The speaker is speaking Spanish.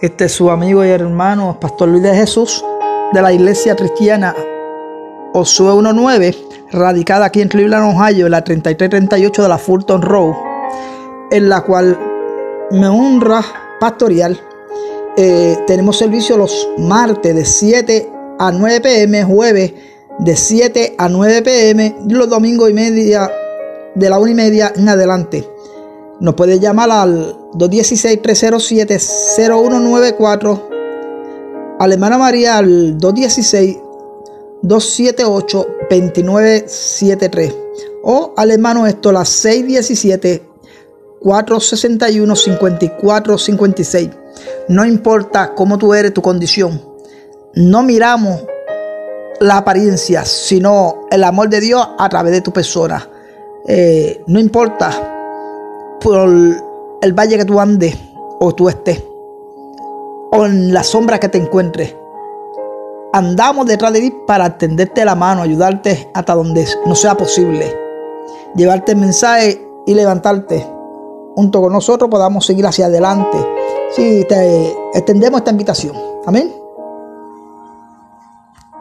Este es su amigo y hermano, Pastor Luis de Jesús, de la Iglesia Cristiana Osue 19, radicada aquí en Cleveland, Ohio, en la 3338 de la Fulton Road, en la cual me honra pastorear. Eh, tenemos servicio los martes de 7 a 9 pm, jueves de 7 a 9 pm, los domingos y media de la 1 y media en adelante. Nos puede llamar al 216-307-0194. Alemana María al 216-278-2973. O al hermano esto las 617-461-5456. No importa cómo tú eres, tu condición. No miramos la apariencia, sino el amor de Dios a través de tu persona. Eh, no importa por el valle que tú andes o tú estés, o en la sombra que te encuentres. Andamos detrás de ti para tenderte la mano, ayudarte hasta donde no sea posible, llevarte el mensaje y levantarte. Junto con nosotros podamos seguir hacia adelante. Si te extendemos esta invitación. Amén.